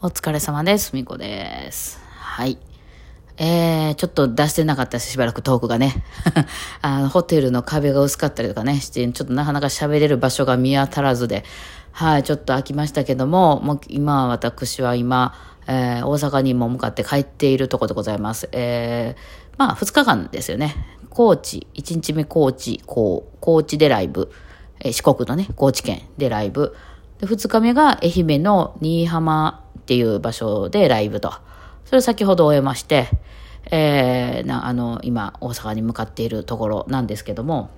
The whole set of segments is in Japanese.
お疲れ様です。みこです。はい。えー、ちょっと出してなかったです、しばらくトークがね。あの、ホテルの壁が薄かったりとかね、して、ちょっとなかなか喋れる場所が見当たらずで、はい、ちょっと飽きましたけども、もう今、私は今、えー、大阪にも向かって帰っているところでございます。えー、まあ、2日間ですよね。高知、1日目高知、こう、高知でライブ、えー四国のね、高知県でライブ、で、2日目が愛媛の新居浜っていう場所でライブと。それを先ほど終えまして、えー、な、あの、今、大阪に向かっているところなんですけども、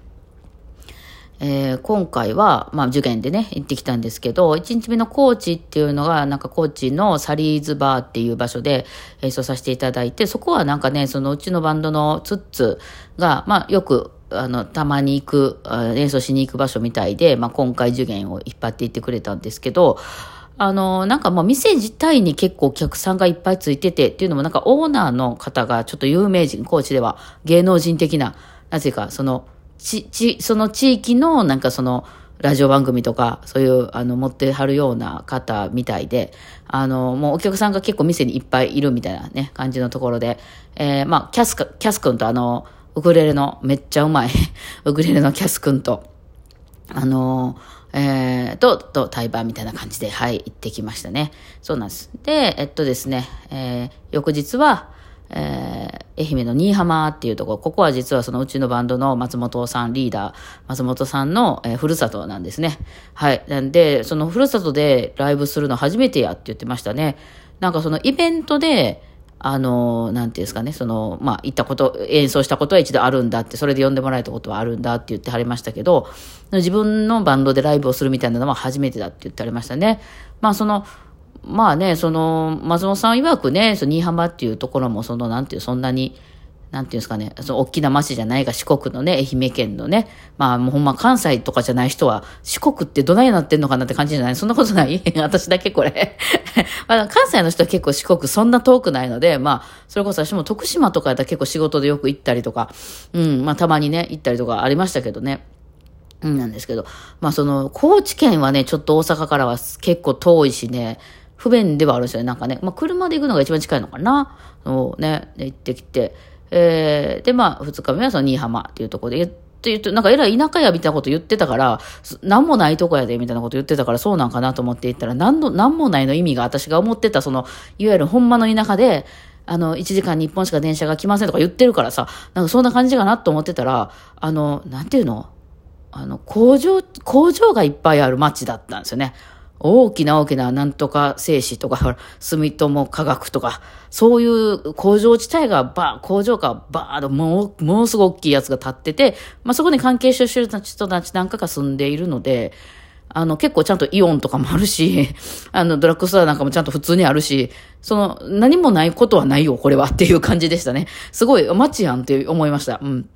えー今回は、まあ、受験でね、行ってきたんですけど、1日目の高知っていうのが、なんか高知のサリーズバーっていう場所で演奏させていただいて、そこはなんかね、そのうちのバンドのツッツが、まあ、よく、あの、たまに行く、演奏しに行く場所みたいで、まあ、今回受験を引っ張っていってくれたんですけど、あの、なんかもう店自体に結構お客さんがいっぱいついててっていうのもなんかオーナーの方がちょっと有名人、高知では芸能人的な、なぜかその、ち、ち、その地域のなんかその、ラジオ番組とか、そういう、あの、持ってはるような方みたいで、あの、もうお客さんが結構店にいっぱいいるみたいなね、感じのところで、えー、まあ、キャスか、キャス君とあの、ウクレレのめっちゃうまい、ウクレレのキャス君と、あのえー、と、と、対バンみたいな感じで、はい、行ってきましたね。そうなんです。で、えっとですね、えー、翌日は、えー、愛媛の新居浜っていうところ、ここは実はそのうちのバンドの松本さん、リーダー、松本さんの、えー、ふるさとなんですね。はい。なんで、そのふるさとでライブするの初めてやって言ってましたね。なんかそのイベントで、あの、なんていうんですかね、その、まあ、行ったこと、演奏したことは一度あるんだって、それで呼んでもらえたことはあるんだって言ってはりましたけど、自分のバンドでライブをするみたいなのは初めてだって言ってはりましたね。まあ、その、まあね、その、松本さん曰くね、その新居浜っていうところも、その、なんていう、そんなに、なんていうんですかね、その大きな町じゃないが四国のね、愛媛県のね、まあもうほんま関西とかじゃない人は、四国ってどないなってんのかなって感じじゃない？そんなことない？私だけこれ。まあ関西の人は結構四国そんな遠くないので、まあ、それこそ私も徳島とかやったら結構仕事でよく行ったりとか、うん、まあたまにね、行ったりとかありましたけどね。うん、なんですけど、まあその、高知県はね、ちょっと大阪からは結構遠いしね、不便ではあるんですよね。なんかね、まあ車で行くのが一番近いのかな。そうね、行ってきて、えー、で、まあ、二日目はその新居浜っていうところで、って言って、なんかえらい田舎やみたいなこと言ってたから、なんもないとこやでみたいなこと言ってたから、そうなんかなと思って言ったら、なんの、なんもないの意味が私が思ってた、その、いわゆるほんまの田舎で、あの、1時間に1本しか電車が来ませんとか言ってるからさ、なんかそんな感じかなと思ってたら、あの、なんていうの？あの、工場、工場がいっぱいある街だったんですよね。大きな大きななんとか製紙とか、住友化学とか、そういう工場地帯がば、工場がばーっともう、ものすごい大きいやつが建ってて、まあ、そこに関係してる人たちなんかが住んでいるので、あの、結構ちゃんとイオンとかもあるし、あの、ドラッグストアなんかもちゃんと普通にあるし、その、何もないことはないよ、これはっていう感じでしたね。すごい、街やんって思いました。うん。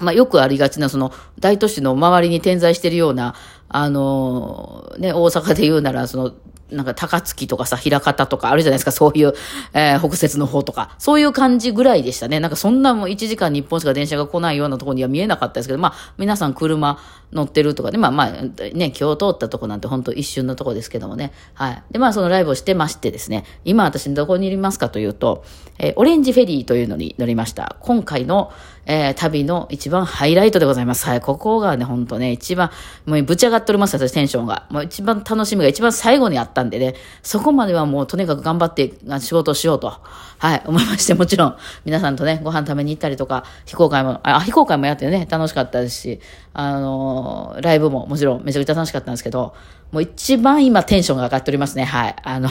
まあ、よくありがちな、その、大都市の周りに点在しているような、あのね、大阪で言うなら、その、なんか高槻とかさ、枚方とかあるじゃないですか、そういう、えー、北節の方とか。そういう感じぐらいでしたね。なんかそんなもう1時間に1本しか電車が来ないようなところには見えなかったですけど、まあ、皆さん車乗ってるとかね、まあまあ、ね、今日通ったとこなんて本当一瞬のとこですけどもね。はい。で、まあそのライブをしてましてですね、今私どこにいますかというと、えー、オレンジフェリーというのに乗りました。今回の、えー、旅の一番ハイライトでございます。はい。ここがね、本当ね、一番、もうぶち上がっております、私テンションが。もう一番楽しみが一番最後にあったんでね、そこまではもうとにかく頑張って仕事をしようと、はい、思いまして、もちろん皆さんとね、ご飯食べに行ったりとか、非公開も、あ、非公開もやってね、楽しかったですし、あのー、ライブももちろんめちゃくちゃ楽しかったんですけど、もう一番今テンションが上がっておりますね、はい。あの、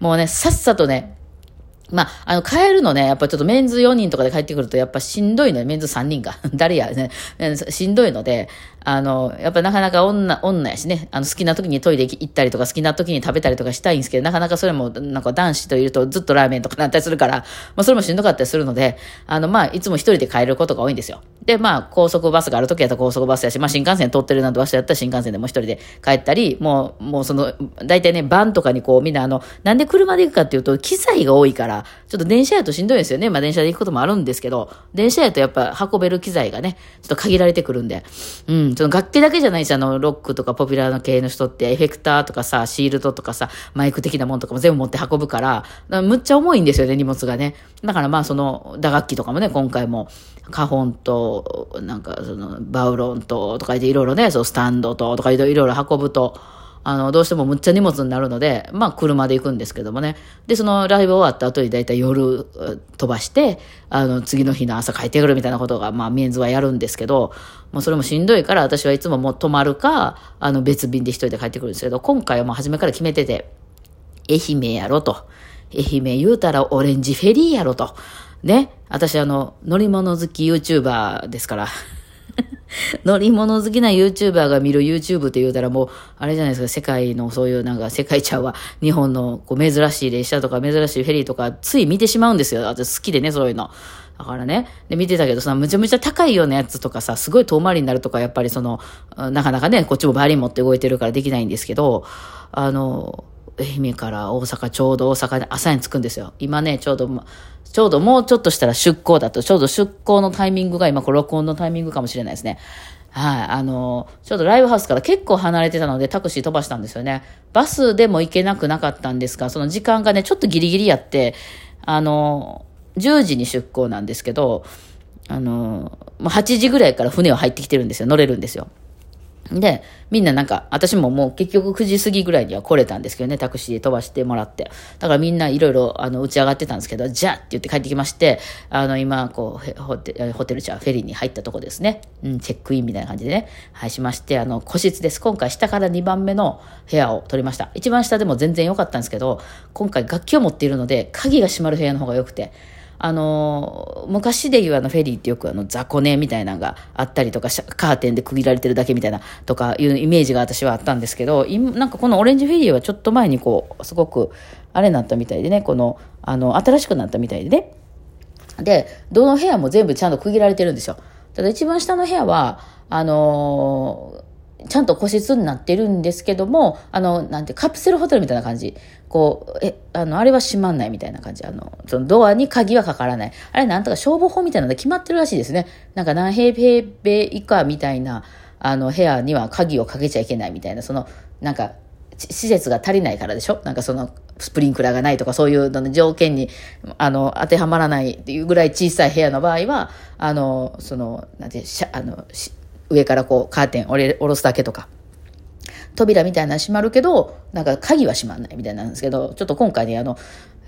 もうね、さっさとね、まあ、あの、帰るのね、やっぱちょっとメンズ4人とかで帰ってくると、やっぱしんどいのよメンズ3人が。誰やね、しんどいので、あの、やっぱなかなか女、女やしね、あの、好きな時にトイレ行ったりとか、好きな時に食べたりとかしたいんですけど、なかなかそれも、なんか男子といるとずっとラーメンとかなったりするから、まあ、それもしんどかったりするので、あの、まあ、いつも一人で帰ることが多いんですよ。で、まあ、高速バスがある時やったら高速バスやし、まあ、新幹線通ってるなんて場所やったら新幹線でも一人で帰ったり、もう、もうその、大体ね、バンとかにこう、みんなあの、なんで車で行くかっていうと、機材が多いから、ちょっと電車やとしんどいんですよね。まあ電車で行くこともあるんですけど、電車やとやっぱ運べる機材がね、ちょっと限られてくるんで。うん、その楽器だけじゃないし、あの、ロックとかポピュラーの系の人って、エフェクターとかさ、シールドとかさ、マイク的なもんとかも全部持って運ぶから、からむっちゃ重いんですよね、荷物がね。だからまあその、打楽器とかもね、今回も、カホンと、なんかその、バウロンと、とか言っていろいろね、そう、スタンドと、とかいろいろ運ぶと、あの、どうしてもむっちゃ荷物になるので、まあ車で行くんですけどもね。で、そのライブ終わった後にだいたい夜飛ばして、あの、次の日の朝帰ってくるみたいなことが、まあメンズはやるんですけど、もうそれもしんどいから私はいつももう泊まるか、あの別便で一人で帰ってくるんですけど、今回はもう初めから決めてて、愛媛やろと。愛媛言うたらオレンジフェリーやろと。ね。私あの、乗り物好き YouTuber ですから。乗り物好きな YouTuber が見る YouTube って言うたらもう、あれじゃないですか、世界のそういうなんか、世界ちゃうわ、日本のこう珍しい列車とか珍しいフェリーとか、つい見てしまうんですよ。私好きでね、そういうの。だからね、で、見てたけどさ、むちゃむちゃ高いようなやつとかさ、すごい遠回りになるとか、やっぱりその、なかなかね、こっちもバイリン持って動いてるからできないんですけど、あの、愛媛から大阪、ちょうど大阪で朝に着くんですよ。今ね、ちょうど、ちょうどもうちょっとしたら出港だと、ちょうど出港のタイミングが今、これ録音のタイミングかもしれないですね。はい。あの、ちょうどライブハウスから結構離れてたのでタクシー飛ばしたんですよね。バスでも行けなくなかったんですが、その時間がね、ちょっとギリギリやって、あの、10時に出港なんですけど、あの、8時ぐらいから船は入ってきてるんですよ。乗れるんですよ。で、みんななんか、私ももう結局9時過ぎぐらいには来れたんですけどね、タクシーで飛ばしてもらって。だからみんないろいろ、あの、打ち上がってたんですけど、じゃあって言って帰ってきまして、あの、今、こう、ホテホテルじゃフェリーに入ったとこですね。うん、チェックインみたいな感じでね、はい、しまして、あの、個室です。今回下から2番目の部屋を取りました。一番下でも全然良かったんですけど、今回楽器を持っているので、鍵が閉まる部屋の方が良くて、あの、昔で言うあのフェリーってよくあの雑魚寝みたいなのがあったりとか、カーテンで区切られてるだけみたいなとかいうイメージが私はあったんですけど、なんかこのオレンジフェリーはちょっと前にこう、すごく、あれになったみたいでね、この、あの、新しくなったみたいでね。で、どの部屋も全部ちゃんと区切られてるんですよ。ただ一番下の部屋は、あのちゃんと個室になってるんですけども、あの、なんて、カプセルホテルみたいな感じ。こう、え、あの、あれは閉まんないみたいな感じ。あの、そのドアに鍵はかからない。あれなんとか消防法みたいなので決まってるらしいですね。なんか何平米以下みたいな、あの、部屋には鍵をかけちゃいけないみたいな、その、なんか、施設が足りないからでしょ？なんかその、スプリンクラーがないとかそういうの条件に、あの、当てはまらないっていうぐらい小さい部屋の場合は、あの、その、なんて、しゃあの、上からこうカーテン下ろすだけとか。扉みたいな閉まるけど、なんか鍵は閉まんないみたいなんですけど、ちょっと今回ね、あの、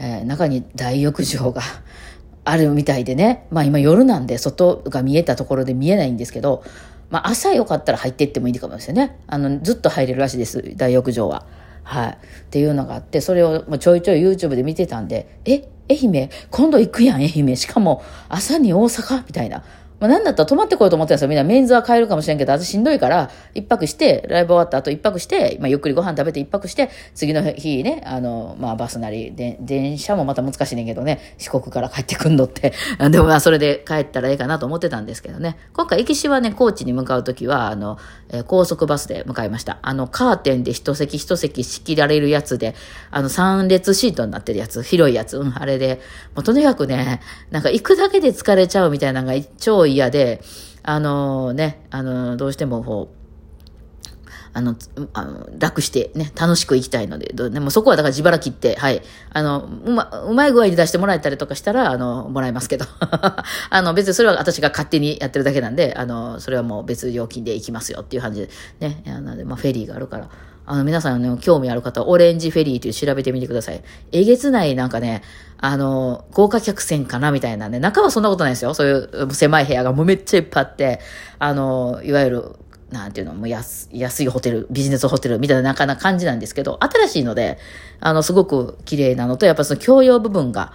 えー、中に大浴場が あるみたいでね、まあ今夜なんで外が見えたところで見えないんですけど、まあ朝よかったら入っていってもいいかもですよね。あの、ずっと入れるらしいです、大浴場は。はい。っていうのがあって、それをちょいちょい YouTube で見てたんで、え、愛媛？今度行くやん、愛媛。しかも朝に大阪？みたいな。まあ、なんだったら泊まってこようと思ってたんですよ。みんなメンズは帰るかもしれんけど、私しんどいから、一泊して、ライブ終わった後一泊して、まあ、ゆっくりご飯食べて一泊して、次の日ね、あの、まあ、バスなり、で、電車もまた難しいねんけどね、四国から帰ってくんのって。でもまあ、それで帰ったらええかなと思ってたんですけどね。今回、駅しはね、高知に向かうときは、あの、え、高速バスで向かいました。あの、カーテンで一席一席仕切られるやつで、あの、三列シートになってるやつ、広いやつ、うん、あれで、もうとにかくね、なんか行くだけで疲れちゃうみたいなのが超嫌で、あのね、あの、どうしてもこう、あの、あの楽してね、楽しく行きたいので、でもそこはだから自腹切って、はい。あの、うま、うまい具合に出してもらえたりとかしたら、あの、もらえますけど。あの、別にそれは私が勝手にやってるだけなんで、あの、それはもう別料金で行きますよっていう感じで、ね。なの、まあ、フェリーがあるから。あの、皆さんの、ね、興味ある方、オレンジフェリーという調べてみてください。えげつないなんかね、あの、豪華客船かなみたいなね、中はそんなことないですよ。そういう狭い部屋がもうめっちゃいっぱいあって、あの、いわゆる、なんていうの、もう安安いホテル、ビジネスホテルみたいななかな感じなんですけど、新しいので、あの、すごく綺麗なのと、やっぱその共用部分が、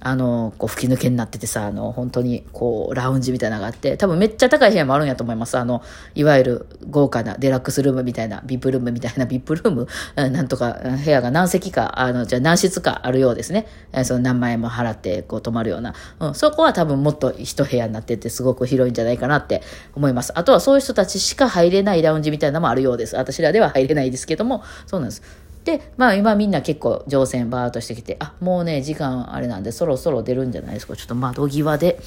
あの、こう吹き抜けになっててさ、あの、本当にこう、ラウンジみたいなのがあって、多分めっちゃ高い部屋もあるんやと思います。あの、いわゆる豪華なデラックスルームみたいな、ビップルームみたいな、ビップルーム、なんとか部屋が何席か、あの、じゃあ何室かあるようですね。その何万円も払ってこう泊まるような。うん、そこは多分もっと一部屋になっててすごく広いんじゃないかなって思います。あとはそういう人たちしか入れないラウンジみたいなのもあるようです。私らでは入れないですけども、そうなんです。で、まあ今みんな結構乗船バーっとしてきて、あ、もうね、時間あれなんでそろそろ出るんじゃないですか。ちょっと窓際で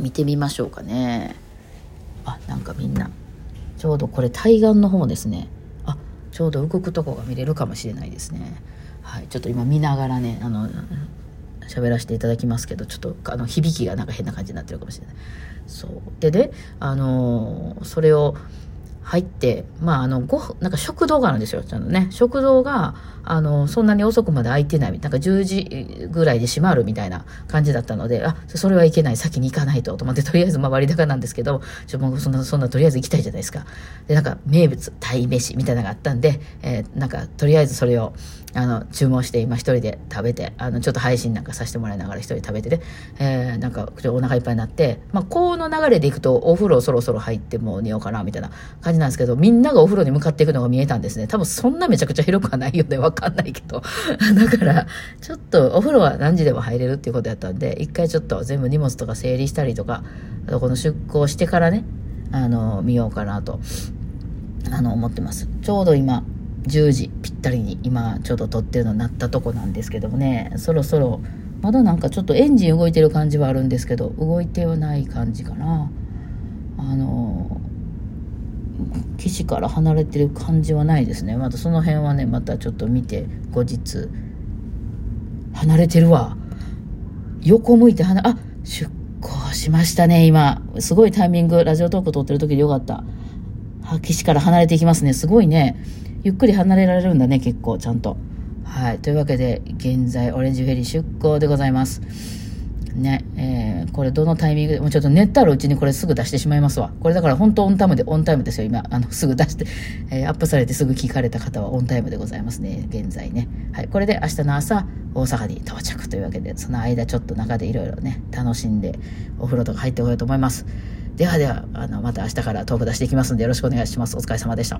見てみましょうかね。あ、なんかみんな、ちょうどこれ対岸の方ですね。あ、ちょうど動くとこが見れるかもしれないですね。はい、ちょっと今見ながらね、あの、喋らせていただきますけど、ちょっとあの響きがなんか変な感じになってるかもしれない。そう。でね、あのー、それを、入って、まあ、あの、ご、なんか食堂があるんですよ、ちゃんとね。食堂が、あの、そんなに遅くまで開いてない、なんか10時ぐらいで閉まるみたいな感じだったので、あ、それはいけない、先に行かないと、と思って、とりあえず、まあ、割高なんですけど、ちょ、もうそんな、そんな、とりあえず行きたいじゃないですか。で、なんか、名物、鯛飯みたいなのがあったんで、えー、なんか、とりあえずそれを、あの、注文して今一人で食べて、あの、ちょっと配信なんかさせてもらいながら一人食べてね、えー、なんか、お腹いっぱいになって、まあ、この流れでいくと、お風呂そろそろ入ってもう寝ようかな、みたいな感じなんですけど、みんながお風呂に向かっていくのが見えたんですね。多分そんなめちゃくちゃ広くはないよね、わかんないけど。だから、ちょっとお風呂は何時でも入れるっていうことやったんで、一回ちょっと全部荷物とか整理したりとか、あとこの出港してからね、あの、見ようかなと、あの、思ってます。ちょうど今、10時ぴったりに今ちょうど撮ってるのになったとこなんですけどもねそろそろまだなんかちょっとエンジン動いてる感じはあるんですけど動いてはない感じかなあの岸から離れてる感じはないですねまたその辺はねまたちょっと見て後日離れてるわ横向いて離あ出航しましたね今すごいタイミングラジオトーク撮ってる時でよかったあ岸から離れていきますねすごいねゆっくり離れられるんだね、結構、ちゃんと。はい。というわけで、現在、オレンジフェリー出港でございます。ね、えー、これどのタイミングで、もうちょっと寝ったらうちにこれすぐ出してしまいますわ。これだから本当オンタイムで、オンタイムですよ、今。あの、すぐ出して、えー、アップされてすぐ聞かれた方はオンタイムでございますね、現在ね。はい。これで明日の朝、大阪に到着というわけで、その間ちょっと中でいろいろね、楽しんで、お風呂とか入ってこようと思います。ではでは、あの、また明日からトーク出していきますんでよろしくお願いします。お疲れ様でした。